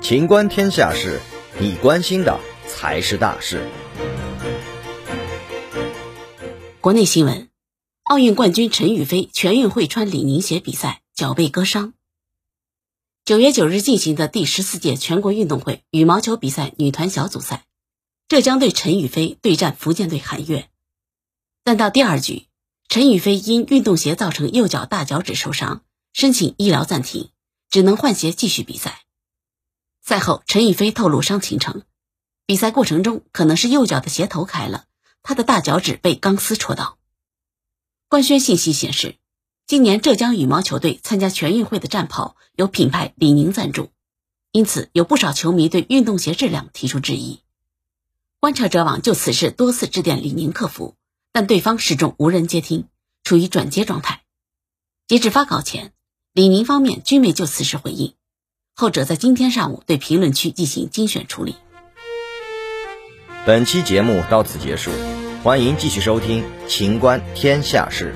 情观天下事，你关心的才是大事。国内新闻：奥运冠军陈雨菲全运会穿李宁鞋比赛，脚被割伤。九月九日进行的第十四届全国运动会羽毛球比赛女团小组赛，浙江队陈雨菲对战福建队韩悦。但到第二局，陈雨菲因运动鞋造成右脚大脚趾受伤，申请医疗暂停，只能换鞋继续比赛。赛后，陈雨菲透露伤情称，比赛过程中可能是右脚的鞋头开了。他的大脚趾被钢丝戳到。官宣信息显示，今年浙江羽毛球队参加全运会的战袍由品牌李宁赞助，因此有不少球迷对运动鞋质量提出质疑。观察者网就此事多次致电李宁客服，但对方始终无人接听，处于转接状态。截至发稿前，李宁方面均未就此事回应，后者在今天上午对评论区进行精选处理。本期节目到此结束，欢迎继续收听《秦观天下事》。